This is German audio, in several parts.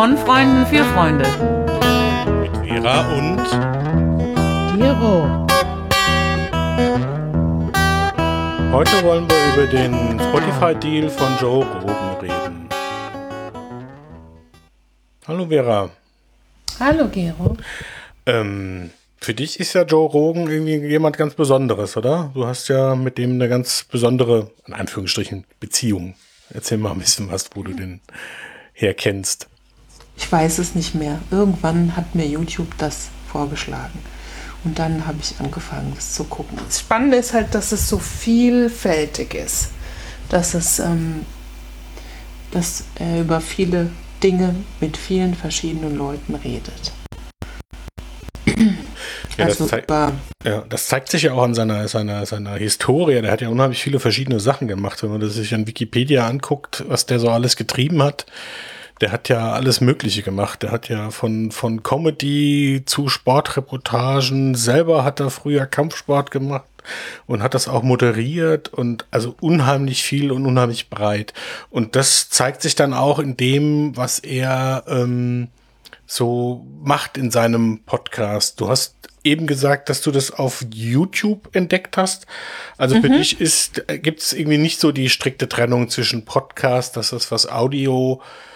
Von Freunden für Freunde. Mit Vera und Gero. heute wollen wir über den Spotify-Deal von Joe Rogan reden. Hallo Vera. Hallo Gero. Ähm, für dich ist ja Joe Rogan irgendwie jemand ganz Besonderes, oder? Du hast ja mit dem eine ganz besondere, in Anführungsstrichen, Beziehung. Erzähl mal ein bisschen was, wo du den herkennst. Ich weiß es nicht mehr. Irgendwann hat mir YouTube das vorgeschlagen. Und dann habe ich angefangen, das zu gucken. Das Spannende ist halt, dass es so vielfältig ist. Dass es ähm, dass er über viele Dinge mit vielen verschiedenen Leuten redet. Ja, das, also zeigt, über, ja, das zeigt sich ja auch an seiner, seiner, seiner Historie. Der hat ja unheimlich viele verschiedene Sachen gemacht. Wenn man das sich an Wikipedia anguckt, was der so alles getrieben hat, der hat ja alles Mögliche gemacht. Der hat ja von, von Comedy zu Sportreportagen, selber hat er früher Kampfsport gemacht und hat das auch moderiert und also unheimlich viel und unheimlich breit. Und das zeigt sich dann auch in dem, was er ähm, so macht in seinem Podcast. Du hast eben gesagt, dass du das auf YouTube entdeckt hast. Also für dich ist, gibt es irgendwie nicht so die strikte Trennung zwischen Podcast, das ist was Audio, äh,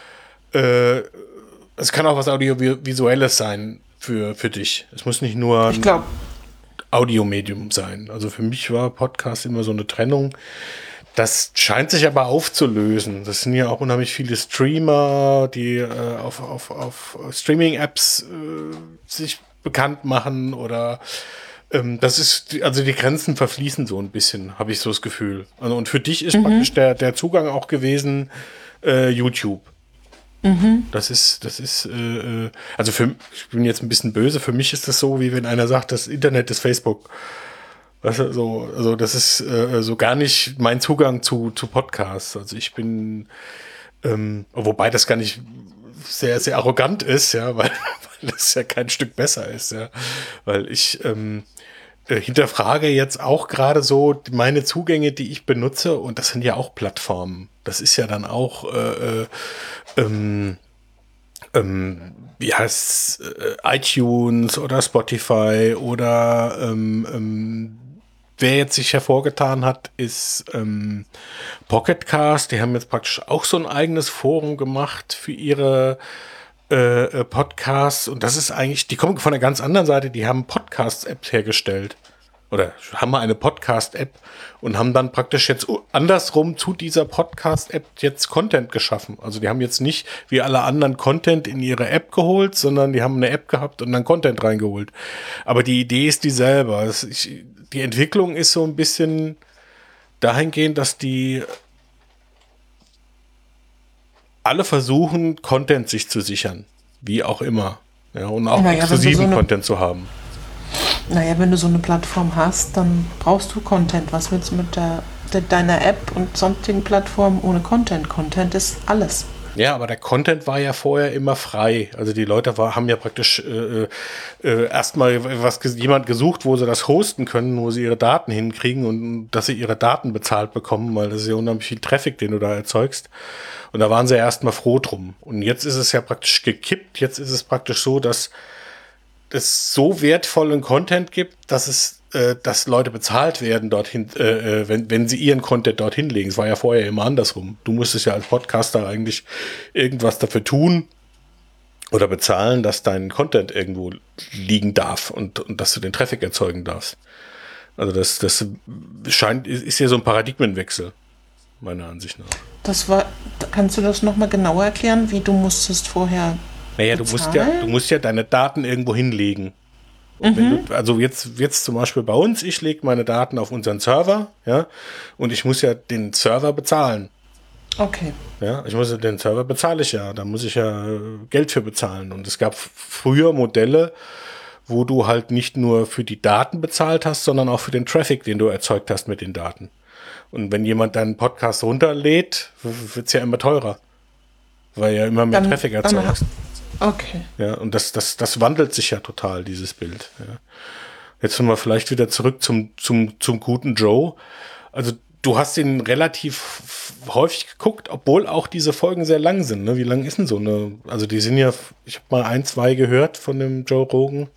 es kann auch was Audiovisuelles sein für, für dich. Es muss nicht nur glaube, Audiomedium sein. Also für mich war Podcast immer so eine Trennung. Das scheint sich aber aufzulösen. Das sind ja auch unheimlich viele Streamer, die äh, auf, auf, auf Streaming-Apps äh, sich bekannt machen oder ähm, das ist, also die Grenzen verfließen so ein bisschen, habe ich so das Gefühl. Also, und für dich ist praktisch der, der Zugang auch gewesen äh, YouTube. Das ist, das ist, äh, äh, also für, ich bin jetzt ein bisschen böse, für mich ist das so, wie wenn einer sagt, das Internet ist Facebook. Weißt du, so, also das ist äh, so gar nicht mein Zugang zu, zu Podcasts. Also ich bin, ähm, wobei das gar nicht sehr, sehr arrogant ist, ja, weil, weil das ja kein Stück besser ist, ja. Weil ich ähm, äh, hinterfrage jetzt auch gerade so meine Zugänge, die ich benutze, und das sind ja auch Plattformen. Das ist ja dann auch äh, äh, ähm, ähm, wie heißt äh, iTunes oder Spotify oder ähm, ähm, wer jetzt sich hervorgetan hat, ist ähm, Pocketcast. Die haben jetzt praktisch auch so ein eigenes Forum gemacht für ihre äh, äh, Podcasts. Und das ist eigentlich, die kommen von einer ganz anderen Seite. Die haben Podcast-Apps hergestellt. Oder haben mal eine Podcast-App und haben dann praktisch jetzt andersrum zu dieser Podcast-App jetzt Content geschaffen. Also die haben jetzt nicht wie alle anderen Content in ihre App geholt, sondern die haben eine App gehabt und dann Content reingeholt. Aber die Idee ist dieselbe. Es- ich- Die Entwicklung ist so ein bisschen dahingehend, dass die alle versuchen, Content sich zu sichern. Wie auch immer. Ja, und auch wenn du exklusiven so Content zu haben. Naja, wenn du so eine Plattform hast, dann brauchst du Content. Was willst du mit der, de, deiner App und sonstigen Plattformen ohne Content? Content ist alles. Ja, aber der Content war ja vorher immer frei. Also die Leute war, haben ja praktisch äh, äh, erstmal was jemand gesucht, wo sie das hosten können, wo sie ihre Daten hinkriegen und dass sie ihre Daten bezahlt bekommen, weil das ist ja unheimlich viel Traffic, den du da erzeugst. Und da waren sie ja erstmal froh drum. Und jetzt ist es ja praktisch gekippt. Jetzt ist es praktisch so, dass es so wertvollen Content gibt, dass es, äh, dass Leute bezahlt werden dorthin, äh, äh, wenn, wenn sie ihren Content dorthin legen. Es war ja vorher immer andersrum. Du musstest ja als Podcaster eigentlich irgendwas dafür tun oder bezahlen, dass dein Content irgendwo liegen darf und, und dass du den Traffic erzeugen darfst. Also das, das scheint, ist ja so ein Paradigmenwechsel, meiner Ansicht nach. Das war, kannst du das nochmal genauer erklären, wie du musstest vorher Naja, du musst ja, bezahlen? du musst ja deine Daten irgendwo hinlegen. Wenn du, also jetzt, jetzt zum Beispiel bei uns, ich lege meine Daten auf unseren Server, ja, und ich muss ja den Server bezahlen. Okay. Ja, ich muss den Server bezahle ich ja, da muss ich ja äh, Geld für bezahlen. Und es gab früher Modelle, wo du halt nicht nur für die Daten bezahlt hast, sondern auch für den Traffic, den du erzeugt hast mit den Daten. Und wenn jemand deinen Podcast runterlädt, wird es ja immer teurer. Weil ja immer mehr Dann- Traffic dann erzeugst. Okay. Ja, und das, das, das wandelt sich ja total, dieses Bild. Ja. Jetzt nochmal vielleicht wieder zurück zum, zum, zum guten Joe. Also du hast ihn relativ häufig geguckt, obwohl auch diese Folgen sehr lang sind. Ne? Wie lang ist denn so eine? Also die sind ja, ich habe mal ein, zwei gehört von dem Joe Rogan.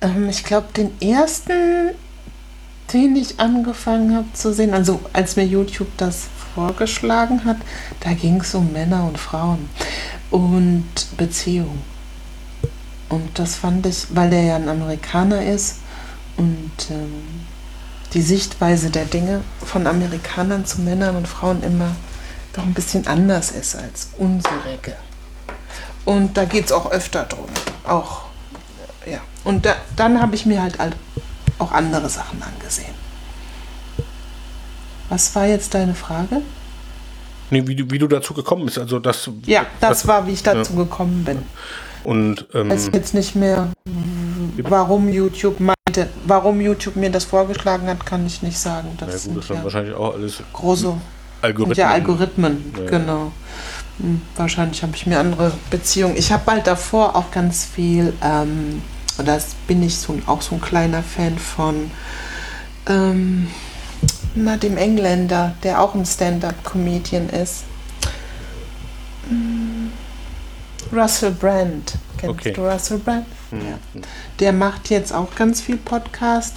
Ähm, ich glaube, den ersten, den ich angefangen habe zu sehen, also als mir YouTube das vorgeschlagen hat, da ging es um Männer und Frauen und Beziehungen. Und das fand ich, weil der ja ein Amerikaner ist und ähm, die Sichtweise der Dinge von Amerikanern zu Männern und Frauen immer doch ein bisschen anders ist als unsere. Und da geht es auch öfter drum. Auch, ja. Und da, dann habe ich mir halt auch andere Sachen angesehen. Was war jetzt deine Frage? Nee, wie, du, wie du dazu gekommen bist. Also das, ja, das, das war, wie ich dazu ja. gekommen bin. Und ähm, weiß jetzt nicht mehr, warum YouTube meinte, warum YouTube mir das vorgeschlagen hat, kann ich nicht sagen. Das ja, gut, das sind ja wahrscheinlich auch alles große Algorithmen. Ja, Algorithmen, ja. genau. Hm, wahrscheinlich habe ich mir andere Beziehungen. Ich habe bald davor auch ganz viel, ähm, und das bin ich so, auch so ein kleiner Fan von, ähm, na, dem Engländer, der auch ein Stand-up-Comedian ist. Hm, Russell Brand. Kennst okay. du Russell Brand? Mhm. Ja. Der macht jetzt auch ganz viel Podcast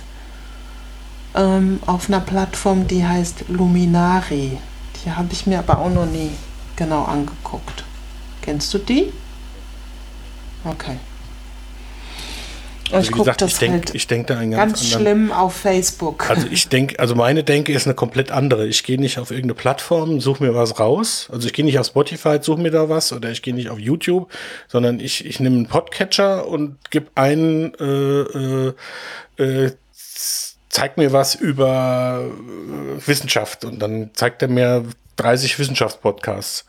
ähm, auf einer Plattform, die heißt Luminari. Die habe ich mir aber auch noch nie genau angeguckt. Kennst du die? Okay. Also ich gucke das ich denk, halt ich denk da einen ganz, ganz schlimm auf Facebook. Also ich denke, also meine Denke ist eine komplett andere. Ich gehe nicht auf irgendeine Plattform, suche mir was raus. Also ich gehe nicht auf Spotify, suche mir da was oder ich gehe nicht auf YouTube, sondern ich, ich nehme einen Podcatcher und gebe einen äh, äh, äh, zeig mir was über äh, Wissenschaft und dann zeigt er mir 30 Wissenschaftspodcasts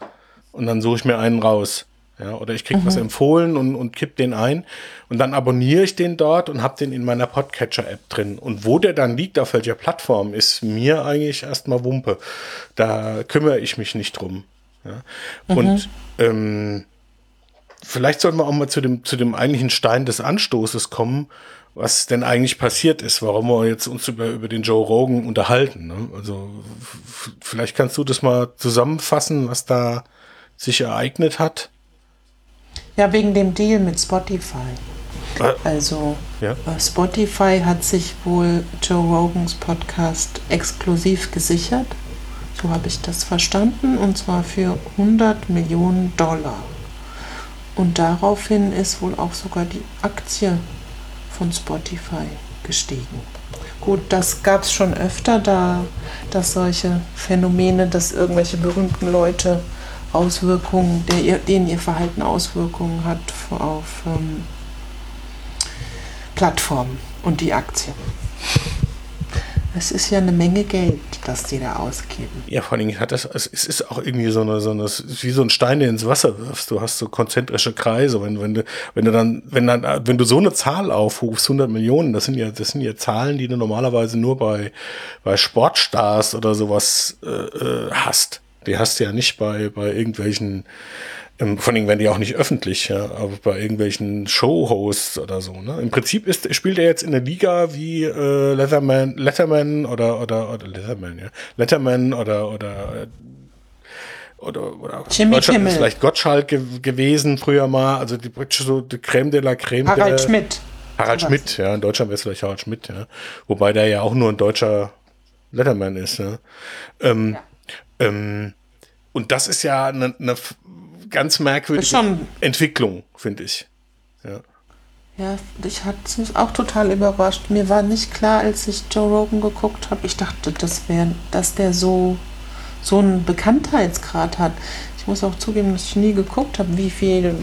und dann suche ich mir einen raus. Ja, oder ich kriege mhm. was empfohlen und, und kipp den ein und dann abonniere ich den dort und habe den in meiner Podcatcher-App drin. Und wo der dann liegt, auf welcher Plattform, ist mir eigentlich erstmal Wumpe. Da kümmere ich mich nicht drum. Ja. Mhm. Und ähm, vielleicht sollten wir auch mal zu dem, zu dem eigentlichen Stein des Anstoßes kommen, was denn eigentlich passiert ist, warum wir jetzt uns über, über den Joe Rogan unterhalten. Ne? Also vielleicht kannst du das mal zusammenfassen, was da sich ereignet hat. Ja, wegen dem Deal mit Spotify. Ah. Also ja. Äh, Spotify hat sich wohl Joe Rogans Podcast exklusiv gesichert. So habe ich das verstanden. Und zwar für 100 Millionen Dollar. Und daraufhin ist wohl auch sogar die Aktie von Spotify gestiegen. Gut, das gab es schon öfter, da dass solche Phänomene, dass irgendwelche berühmten Leute Auswirkungen, der, denen ihr Verhalten Auswirkungen hat auf ähm, Plattformen und die Aktien. Es ist ja eine Menge Geld, das die da ausgeben. Ja, vor allem hat das, es ist auch irgendwie so eine, so eine, wie so ein Stein, den ins Wasser wirfst. Du hast so konzentrische Kreise. Wenn, wenn du, wenn du dann, wenn dann, wenn du so eine Zahl aufrufst, 100 Millionen, das sind ja, das sind ja Zahlen, die du normalerweise nur bei, bei Sportstars oder sowas äh, äh hast. Die hast du ja nicht bei, bei irgendwelchen, ähm, vor allem werden die auch nicht öffentlich, ja, aber bei irgendwelchen Showhosts oder so. Ne? Im Prinzip ist, spielt er jetzt in der Liga wie äh, Letterman, Letterman oder, oder, oder Letterman, ja. Letterman oder, oder oder, oder Jimmy Deutschland Kimmel. ist vielleicht Gottschalk ge gewesen früher mal, also die so die Creme de la Creme. Harald Schmidt. Harald so Schmidt, ja, in Deutschland wäre es vielleicht Harald Schmidt, ja. Wobei der ja auch nur ein deutscher Letterman ist, ja. Ähm, ja. Ähm, und das ist ja eine, eine ganz merkwürdige. Entwicklung, finde ich. Ja. Ja, ich hatte mich auch total überrascht. Mir war nicht klar, als ich Joe Rogan geguckt habe, ich dachte, das wäre, dass der so, so einen Bekanntheitsgrad hat. Ich muss auch zugeben, dass ich nie geguckt habe, wie viele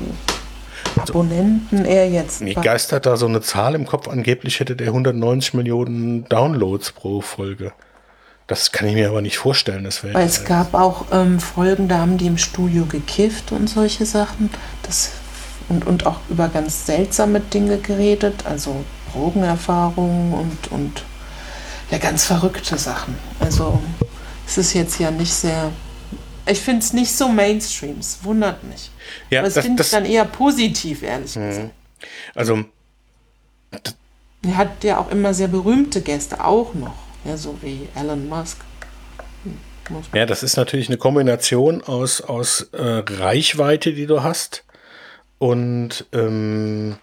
Abonnenten er jetzt Mir geistert da so eine Zahl im Kopf. Angeblich hätte der 190 Millionen Downloads pro Folge. Das kann ich mir aber nicht vorstellen. Das Weil es gab auch ähm, Folgen, da haben die im Studio gekifft und solche Sachen. Das, und, und auch über ganz seltsame Dinge geredet, also Drogenerfahrungen und, und ja, ganz verrückte Sachen. Also es ist jetzt ja nicht sehr. Ich finde es nicht so Mainstream, es wundert mich. Ja, Aber das finde ich dann eher positiv, ehrlich mhm. gesagt. Also. Er hat ja auch immer sehr berühmte Gäste, auch noch. Ja, so wie Elon Musk. Ja, das ist natürlich eine Kombination aus, aus äh, Reichweite, die du hast und ähm,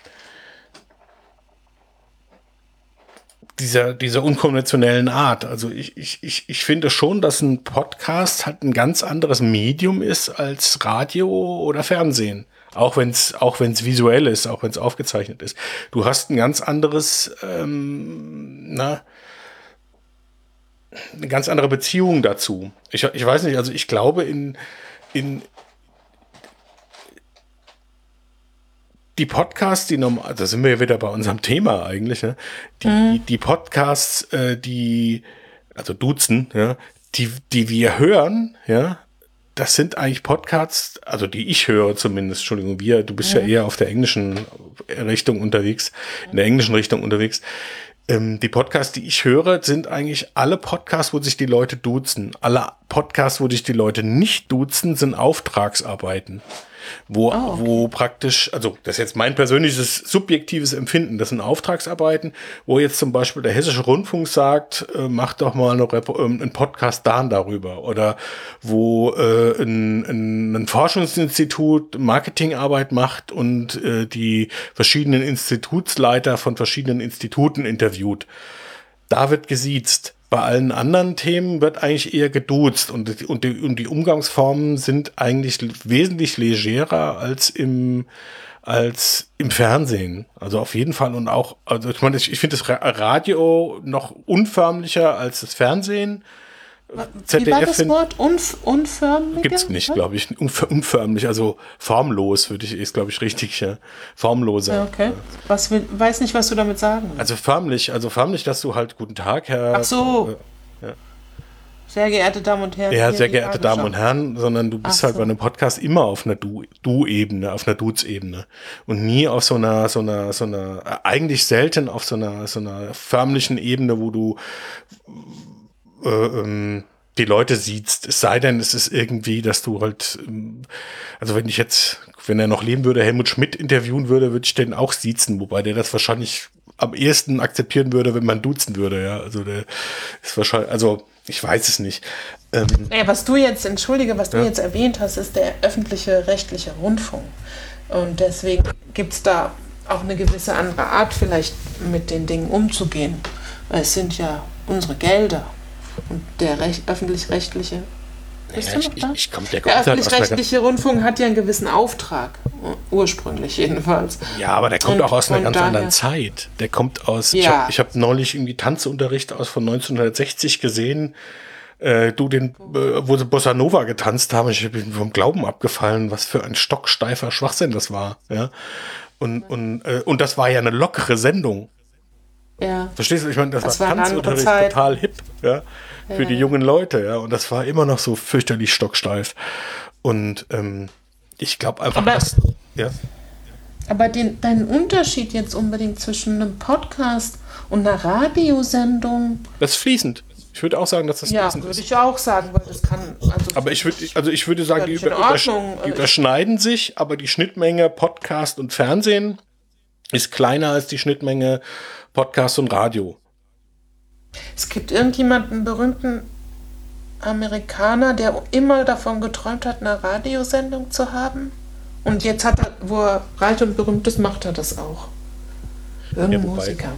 dieser, dieser unkonventionellen Art. Also ich, ich, ich, ich finde schon, dass ein Podcast halt ein ganz anderes Medium ist als Radio oder Fernsehen. Auch wenn es auch wenn's visuell ist, auch wenn es aufgezeichnet ist. Du hast ein ganz anderes, ähm, na, eine ganz andere Beziehung dazu. Ich, ich weiß nicht, also ich glaube in, in die Podcasts, die normal, da sind wir ja wieder bei unserem Thema eigentlich, ne? die, die, die Podcasts, äh, die, also Duzen, ja, die, die wir hören, ja, das sind eigentlich Podcasts, also die ich höre zumindest, Entschuldigung, wir, du bist ja, eher auf der englischen Richtung unterwegs, in der englischen Richtung unterwegs. Ähm, die Podcasts, die ich höre, sind eigentlich alle Podcasts, wo sich die Leute duzen. Alle Podcasts, wo sich die Leute nicht duzen, sind Auftragsarbeiten. Wo, wo praktisch, also das ist jetzt mein persönliches subjektives Empfinden, das sind Auftragsarbeiten, wo jetzt zum Beispiel der Hessische Rundfunk sagt, äh, mach doch mal eine, Repo- ähm, einen Podcast da und darüber. Oder wo äh, ein, ein, ein Forschungsinstitut Marketingarbeit macht und äh, die verschiedenen Institutsleiter von verschiedenen Instituten interviewt. Da wird gesiezt. Bei allen anderen Themen wird eigentlich eher geduzt und, und, die, und die Umgangsformen sind eigentlich wesentlich legerer als im, als im Fernsehen. Also auf jeden Fall und auch, also ich meine, ich, ich finde das Ra- Radio noch unförmlicher als das Fernsehen. Wie war ZDF das Wort? Unf unförmig? Gibt's nicht, glaube ich. Unf unförmlich, also formlos würde ich, ist glaube ich richtig, ja. Formloser. Ja, okay. Was will, weiß nicht, was du damit sagen willst. Also förmlich, also förmlich, dass du halt guten Tag, Herr. Ach so. Sehr geehrte Damen und Herren. Ja, sehr geehrte Damen und. Herren, sondern du bist Ach halt so. bei einem Podcast immer auf einer Du- Du-Ebene, auf einer Dudes-Ebene und nie auf so einer, so einer, so einer, äh, eigentlich selten auf so einer, so einer förmlichen Ebene, wo du äh, ähm, die Leute siehst. Es sei denn, es ist irgendwie, dass du halt, ähm, also wenn ich jetzt, wenn er noch leben würde, Helmut Schmidt interviewen würde, würde ich den auch siezen, wobei der das wahrscheinlich am ehesten akzeptieren würde, wenn man duzen würde, ja. Also der ist wahrscheinlich, also ich weiß es nicht. Ähm, Ja, was du jetzt, entschuldige, was du jetzt erwähnt hast, ist der öffentliche rechtliche Rundfunk. Und deswegen gibt es da auch eine gewisse andere Art, vielleicht mit den Dingen umzugehen. Weil es sind ja unsere Gelder. Und der Rech- öffentlich-rechtliche. Bist Ja, du ich, noch ich, da? ich komme der Der öffentlich-rechtliche Rundfunk hat ja einen gewissen Auftrag. Ursprünglich jedenfalls. Ja, aber der kommt Und auch aus einer ganz daher- anderen Zeit. Der kommt aus, ich Ja. habe ich hab neulich irgendwie Tanzunterricht aus von 1960 gesehen. Äh, du den, äh, wo sie Bossa Nova getanzt haben, ich bin vom Glauben abgefallen, was für ein stocksteifer Schwachsinn das war. Ja. Und, und, äh, und das war ja eine lockere Sendung. Ja. Verstehst du? Ich meine, das, Das war war Tanzunterricht total hip, ja, für die Ja. jungen Leute, ja. Und das war immer noch so fürchterlich stocksteif. Und ähm, ich glaube einfach, Aber- dass. Ja. Aber den, deinen Unterschied jetzt unbedingt zwischen einem Podcast und einer Radiosendung, Das ist fließend. Ich würde auch sagen, dass das ja, fließend würde ich auch sagen, weil das kann. Also Aber ich würde, also ich würde sagen, die, über, übersch Ordnung. die überschneiden sich, aber die Schnittmenge Podcast und Fernsehen ist kleiner als die Schnittmenge Podcast und Radio. Es gibt irgendjemanden einen berühmten Amerikaner, der immer davon geträumt hat, eine Radiosendung zu haben. Und jetzt hat er, wo er reich und berühmt ist, macht er das auch. Irgendein Ja, Musiker.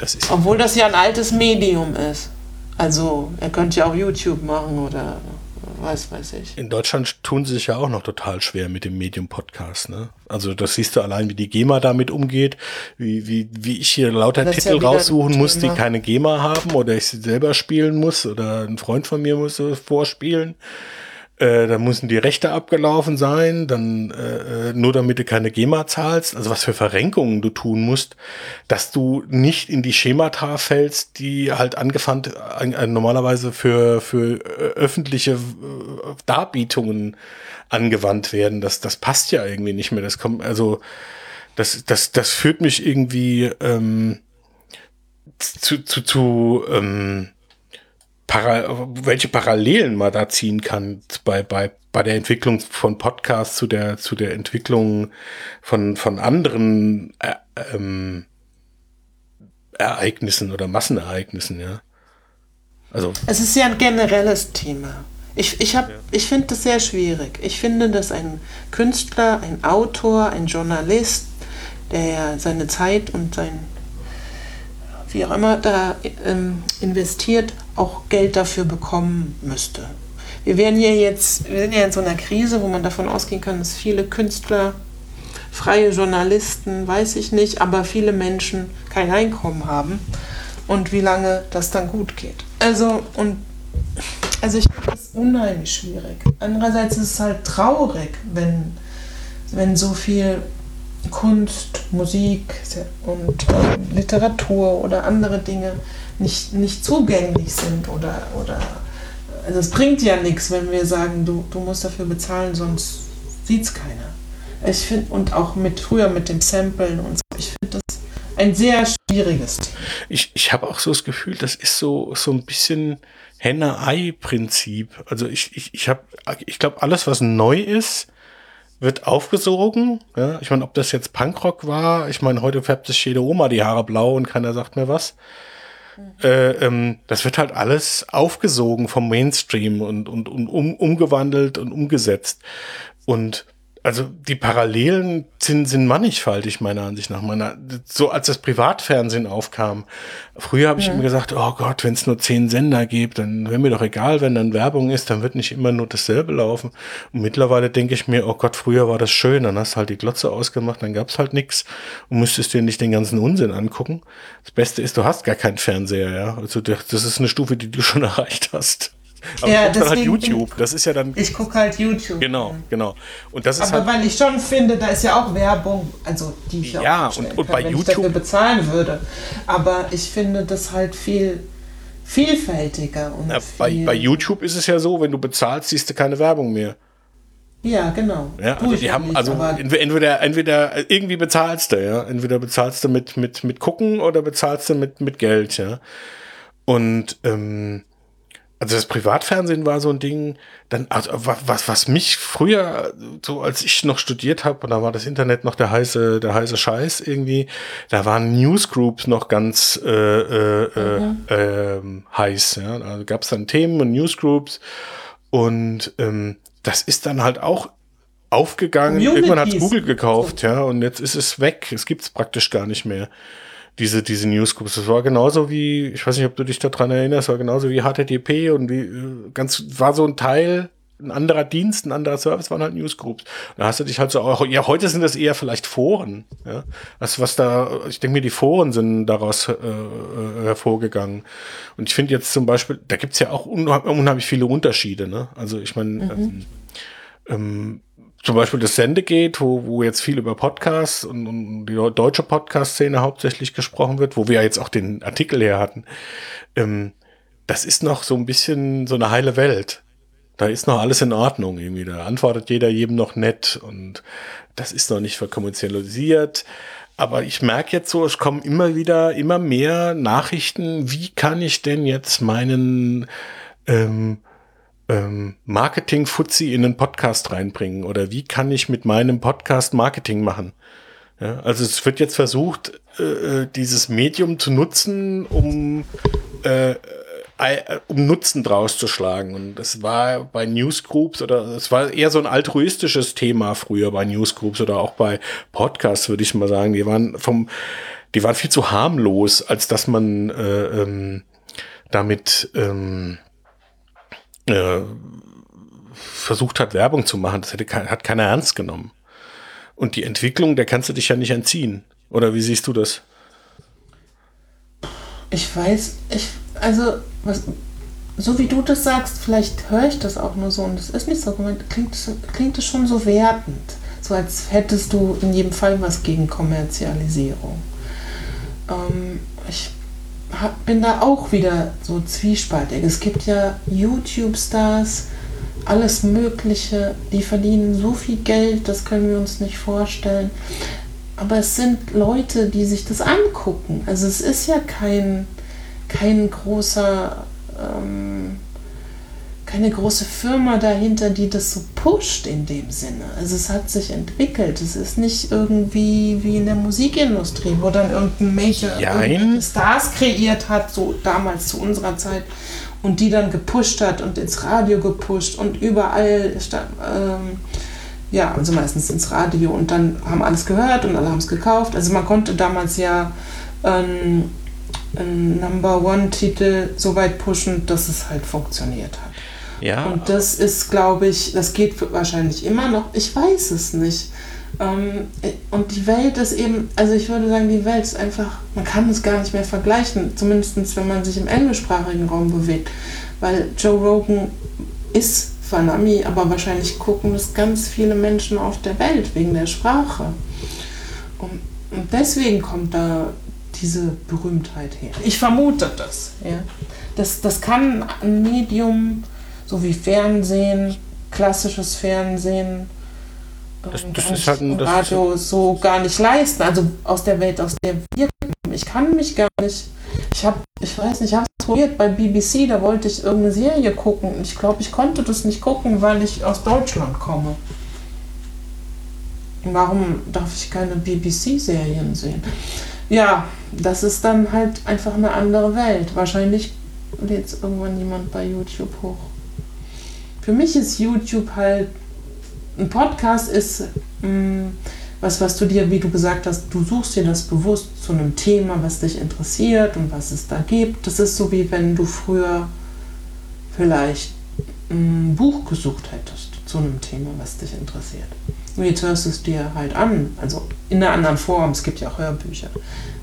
Das Obwohl das ja ein altes Medium ist. Also, er könnte ja auch YouTube machen oder weiß, weiß ich. in Deutschland tun sie sich ja auch noch total schwer mit dem Medium Podcast. Ne? Also das siehst du allein, wie die GEMA damit umgeht, wie, wie, wie ich hier lauter Das ja Titel ein raussuchen muss, die keine GEMA haben oder ich sie selber spielen muss oder ein Freund von mir muss vorspielen. Äh, da müssen die Rechte abgelaufen sein, dann äh, äh, nur damit du keine GEMA zahlst. Also was für Verrenkungen du tun musst, dass du nicht in die Schemata fällst, die halt angefangen äh, normalerweise für für äh, öffentliche Darbietungen angewandt werden. Das das passt ja irgendwie nicht mehr. Das kommt also das das das führt mich irgendwie ähm, zu zu zu ähm, Para welche Parallelen man da ziehen kann bei, bei, bei der Entwicklung von Podcasts zu der, zu der Entwicklung von, von anderen äh, ähm, Ereignissen oder Massenereignissen, ja. Also Es ist ja ein generelles Thema. Ich, ich, hab- ich finde das sehr schwierig. Ich finde, dass ein Künstler, ein Autor, ein Journalist, der ja seine Zeit und sein, wie auch immer, da ähm, investiert, auch Geld dafür bekommen müsste. Wir werden ja jetzt, wir sind ja in so einer Krise, wo man davon ausgehen kann, dass viele Künstler, freie Journalisten, weiß ich nicht, aber viele Menschen kein Einkommen haben und wie lange das dann gut geht. Also, und also ich finde das unheimlich schwierig. Andererseits ist es halt traurig, wenn, wenn so viel Kunst, Musik und äh, Literatur oder andere Dinge nicht, nicht zugänglich sind oder, oder also es bringt ja nichts, wenn wir sagen, du, du musst dafür bezahlen, sonst sieht es keiner. Ich finde, und auch mit früher mit dem Samplen und so, ich finde das ein sehr schwieriges Thema. ich, ich habe auch so das Gefühl, das ist so, so ein bisschen Henne-Ei-Prinzip. Also ich, ich, ich ich glaube, alles, was neu ist, wird aufgesogen. Ja? Ich meine, ob das jetzt Punkrock war, ich meine, heute färbt sich jede Oma die Haare blau und keiner sagt mir was. Äh, ähm, das wird halt alles aufgesogen vom Mainstream und, und, und um, umgewandelt und umgesetzt. Und also die Parallelen sind, sind mannigfaltig, meiner Ansicht nach. Meiner, so als das Privatfernsehen aufkam, früher habe ich immer gesagt, oh Gott, wenn es nur zehn Sender gibt, dann wäre mir doch egal, wenn dann Werbung ist, dann wird nicht immer nur dasselbe laufen. Und mittlerweile denke ich mir, oh Gott, früher war das schön, dann hast du halt die Glotze ausgemacht, dann gab's halt nix und müsstest dir nicht den ganzen Unsinn angucken. Das Beste ist, du hast gar keinen Fernseher, ja. Also das ist eine Stufe, die du schon erreicht hast. Aber Ja, ja, dann halt YouTube. Das ist ja dann Ich gucke halt YouTube. Genau, genau. Und das ist Aber halt. weil ich schon finde, da ist ja auch Werbung, also die ich Ja, auch und- und kann, bei wenn YouTube- ich dafür bezahlen würde. Aber ich finde das halt viel vielfältiger und bei, viel, bei YouTube ist es ja so, wenn du bezahlst, siehst du keine Werbung mehr. Ja, genau. Ja, also ich die haben, nicht, also entweder, entweder, entweder irgendwie bezahlst du, ja. Entweder bezahlst du mit, mit, mit Gucken oder bezahlst du mit, mit Geld, ja. Und ähm, also das Privatfernsehen war so ein Ding, dann, also wa- was, was mich früher, so als ich noch studiert habe, und da war das Internet noch der heiße, der heiße Scheiß irgendwie, da waren Newsgroups noch ganz äh, äh, äh, ähm, heiß. Ja? Also gab es dann Themen und Newsgroups und ähm, das ist dann halt auch aufgegangen. Communities. Irgendwann hat Google gekauft, ja, und jetzt ist es weg. Es gibt es praktisch gar nicht mehr diese, diese Newsgroups. Das war genauso wie, ich weiß nicht, ob du dich daran erinnerst, war genauso wie HTTP und wie äh, ganz, war so ein Teil, ein anderer Dienst, ein anderer Service waren halt Newsgroups. Da hast du dich halt so auch, ja, heute sind das eher vielleicht Foren, ja. Was, was da, ich denke mir, die Foren sind daraus äh, äh, hervorgegangen. Und ich finde jetzt zum Beispiel, da gibt's ja auch unheim- unheimlich viele Unterschiede, ne? Also ich meine, ähm, ähm, zum Beispiel das Sendegate, wo, wo jetzt viel über Podcasts und, und die deutsche Podcast-Szene hauptsächlich gesprochen wird, wo wir jetzt auch den Artikel her hatten, ähm, das ist noch so ein bisschen so eine heile Welt. Da ist noch alles in Ordnung irgendwie. Da antwortet jeder jedem noch nett und das ist noch nicht verkommerzialisiert. Aber ich merke jetzt so, es kommen immer wieder, immer mehr Nachrichten. Wie kann ich denn jetzt meinen ähm, ähm, Marketing-Fuzzi in einen Podcast reinbringen? Oder wie kann ich mit meinem Podcast Marketing machen? Ja, also es wird jetzt versucht, äh, äh, dieses Medium zu nutzen, um, äh, äh, um Nutzen draus zu schlagen. Und das war bei Newsgroups oder es war eher so ein altruistisches Thema früher bei Newsgroups oder auch bei Podcasts, würde ich mal sagen. Die waren vom, die waren viel zu harmlos, als dass man äh, ähm, damit ähm, äh, versucht hat, Werbung zu machen. Das hätte, hat keiner ernst genommen. Und die Entwicklung, der kannst du dich ja nicht entziehen. Oder wie siehst du das? ich weiß, ich, also, was, so wie du das sagst, vielleicht höre ich das auch nur so und das ist nicht so gemeint, klingt, es- klingt es schon so wertend. So als hättest du in jedem Fall was gegen Kommerzialisierung. Ähm, ich bin da auch wieder so zwiespaltig. Es gibt ja YouTube-Stars, alles Mögliche, die verdienen so viel Geld, das können wir uns nicht vorstellen. Aber es sind Leute, die sich das angucken. Also es ist ja kein, kein großer, ähm, keine große Firma dahinter, die das so pusht in dem Sinne. Also es hat sich entwickelt. Es ist nicht irgendwie wie in der Musikindustrie, wo dann irgendein Major Stars kreiert hat, so damals zu unserer Zeit, und die dann gepusht hat und ins Radio gepusht und überall ähm, ja, also meistens ins Radio und dann haben alles gehört und alle haben es gekauft. Also man konnte damals ja ähm, einen Number One-Titel so weit pushen, dass es halt funktioniert hat. Ja, Und das ist, glaube ich, das geht wahrscheinlich immer noch. Ich weiß es nicht. Ähm, und die Welt ist eben, also ich würde sagen, die Welt ist einfach, man kann es gar nicht mehr vergleichen, zumindest wenn man sich im englischsprachigen Raum bewegt. Weil Joe Rogan ist Fanami, aber wahrscheinlich gucken es ganz viele Menschen auf der Welt wegen der Sprache. Und, und deswegen kommt da diese Berühmtheit her. Ich vermute das. Ja. Das, das kann ein Medium, so wie Fernsehen, klassisches Fernsehen, Das- das ist halt ein- das ist Radio so gar nicht leisten. Also aus der Welt, aus der wir kommen. Ich kann mich gar nicht. Ich habe, ich weiß nicht, ich habe es probiert bei BBC, da wollte ich irgendeine Serie gucken. Und ich glaube, ich konnte das nicht gucken, weil ich aus Deutschland komme. Warum darf ich keine BBC-Serien sehen? Ja, das ist dann halt einfach eine andere Welt. Wahrscheinlich lädt es irgendwann jemand bei YouTube hoch. Für mich ist YouTube halt ein Podcast ist mh, was, was du dir, wie du gesagt hast, du suchst dir das bewusst zu einem Thema, was dich interessiert und was es da gibt. Das ist so wie wenn du früher vielleicht ein Buch gesucht hättest zu einem Thema, was dich interessiert. Und jetzt hörst du es dir halt an, also in einer anderen Form, es gibt ja auch Hörbücher.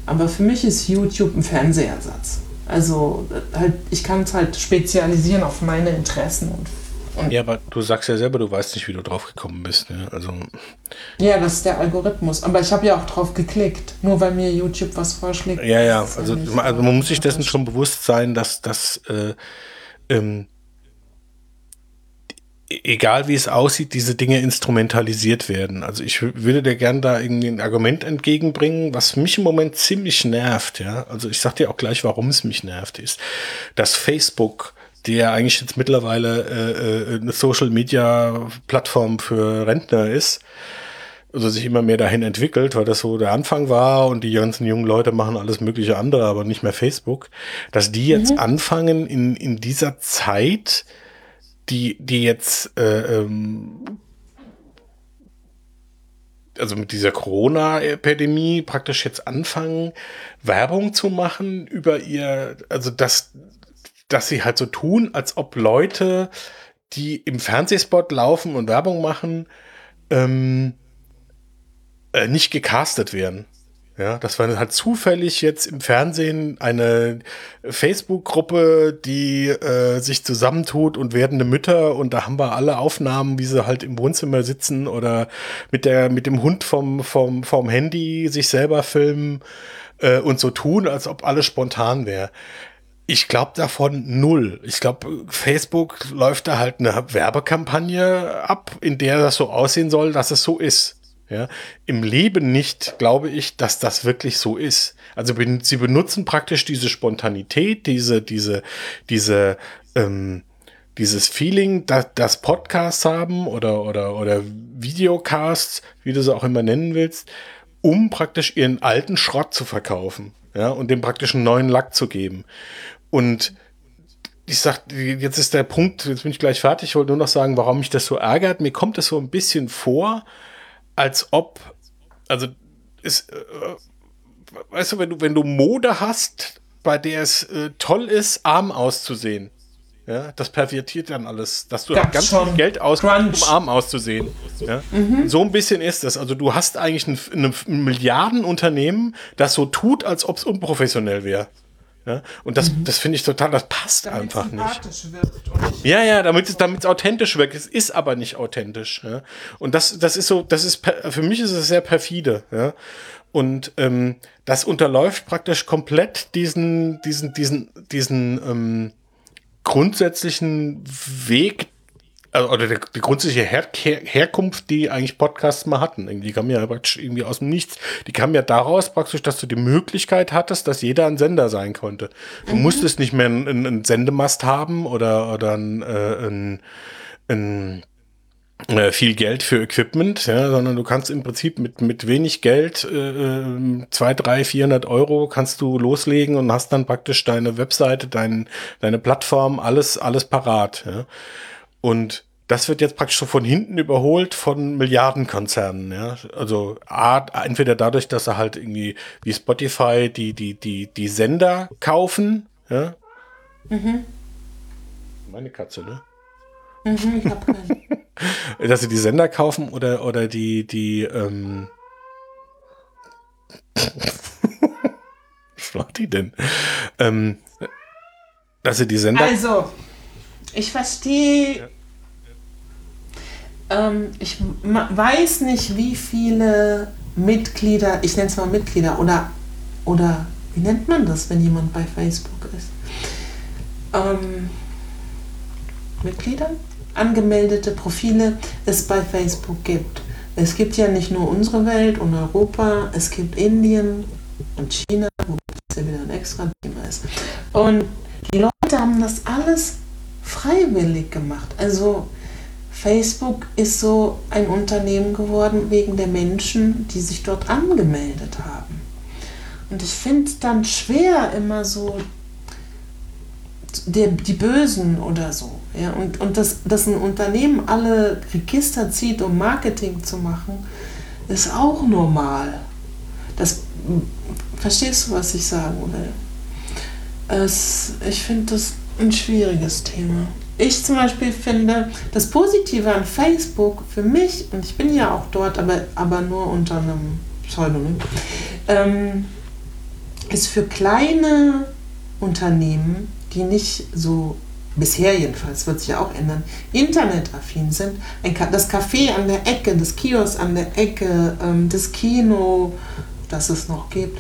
Aber für mich ist YouTube ein Fernsehersatz. Also äh, halt, ich kann es halt spezialisieren auf meine Interessen und ja, aber du sagst ja selber, du weißt nicht, wie du drauf gekommen bist. Ne? Also, Ja, das ist der Algorithmus. Aber ich habe ja auch drauf geklickt, nur weil mir YouTube was vorschlägt. ja, ja, also, nicht ma- also man muss sich dessen schon bewusst sein, dass das, äh, ähm, e- egal wie es aussieht, diese Dinge instrumentalisiert werden. Also ich würde dir gern da irgendwie ein Argument entgegenbringen, was mich im Moment ziemlich nervt. Ja, also ich sag dir auch gleich, warum es mich nervt, ist, dass Facebook die ja eigentlich jetzt mittlerweile äh, äh, eine Social Media Plattform für Rentner ist, also sich immer mehr dahin entwickelt, weil das so der Anfang war und die ganzen jungen Leute machen alles mögliche andere, aber nicht mehr Facebook, dass die jetzt anfangen in, in dieser Zeit, die, die jetzt äh, ähm, also mit dieser Corona-Epidemie praktisch jetzt anfangen, Werbung zu machen über ihr, also das, dass sie halt so tun, als ob Leute, die im Fernsehspot laufen und Werbung machen, ähm, äh, nicht gecastet werden. Ja, das war halt zufällig jetzt im Fernsehen eine Facebook-Gruppe, die äh, sich zusammentut und werdende Mütter und da haben wir alle Aufnahmen, wie sie halt im Wohnzimmer sitzen oder mit der mit dem Hund vom vom vom Handy sich selber filmen äh, und so tun, als ob alles spontan wäre. Ich glaube davon null. Ich glaube, Facebook läuft da halt eine Werbekampagne ab, in der das so aussehen soll, dass es so ist. Ja, im Leben nicht glaube ich, dass das wirklich so ist. Also sie benutzen praktisch diese Spontanität, diese, diese, diese, ähm, dieses Feeling, dass das Podcasts haben oder, oder, oder Videocasts, wie du sie auch immer nennen willst, um praktisch ihren alten Schrott zu verkaufen. Ja, und dem praktisch einen neuen Lack zu geben. Und ich sag, jetzt ist der Punkt, jetzt bin ich gleich fertig, ich wollte nur noch sagen, warum mich das so ärgert. Mir kommt es so ein bisschen vor, als ob, also ist, äh, weißt du, wenn du, wenn du Mode hast, bei der es äh, toll ist, arm auszusehen, ja, das pervertiert dann alles, dass du Gab's ganz schon. viel Geld ausgibst, um arm auszusehen. Ja? So ein bisschen ist das. Also du hast eigentlich ein, ein Milliardenunternehmen, das so tut, als ob es unprofessionell wäre. Ja? Und das, das finde ich total, das passt einfach nicht. wirkt Ja, ja, damit es, damit es authentisch wirkt. Es ist aber nicht authentisch. Ja? Und das, das ist so, das ist für mich ist es sehr perfide. Ja? Und ähm, das unterläuft praktisch komplett diesen, diesen, diesen, diesen ähm, grundsätzlichen Weg, also, oder der, die grundsätzliche Her Her Herkunft, die eigentlich Podcasts mal hatten. Die kamen ja praktisch irgendwie aus dem Nichts. Die kamen ja daraus praktisch, dass du die Möglichkeit hattest, dass jeder ein Sender sein konnte. Du mhm. musstest nicht mehr einen, einen Sendemast haben oder, oder ein, äh, ein, ein äh, viel Geld für Equipment, ja, sondern du kannst im Prinzip mit, mit wenig Geld, äh, zwei, drei, vierhundert Euro kannst du loslegen und hast dann praktisch deine Webseite, dein, deine Plattform, alles, alles parat. Ja. Und das wird jetzt praktisch so von hinten überholt von Milliardenkonzernen, ja. Also A, entweder dadurch, dass sie halt irgendwie wie Spotify die, die, die, die Sender kaufen, ja. Mhm. Meine Katze, ne? Mhm, ich hab keinen. dass sie die Sender kaufen oder, oder die, die, ähm Was macht die denn? Ähm, dass sie die Sender. Also, ich verstehe. Ja. Ähm, ich weiß nicht, wie viele Mitglieder, ich nenne es mal Mitglieder, oder, oder wie nennt man das, wenn jemand bei Facebook ist? Ähm, Mitglieder? angemeldete Profile es bei Facebook gibt. Es gibt ja nicht nur unsere Welt und Europa, es gibt Indien und China, wo es ja wieder ein extra Thema ist. Und die Leute haben das alles freiwillig gemacht. Also Facebook ist so ein Unternehmen geworden wegen der Menschen, die sich dort angemeldet haben. Und ich finde es dann schwer, immer so der, die Bösen oder so. Ja? Und, und dass, dass ein Unternehmen alle Register zieht, um Marketing zu machen, ist auch normal. Das, verstehst du, was ich sagen will? Es, ich finde das ein schwieriges Thema. Ich zum Beispiel finde, das Positive an Facebook für mich, und ich bin ja auch dort, aber, aber nur unter einem Pseudonym, ähm, ist für kleine Unternehmen die nicht so bisher jedenfalls, wird sich ja auch ändern, internetaffin sind, ein, das Café an der Ecke, das Kiosk an der Ecke, ähm, das Kino, das es noch gibt.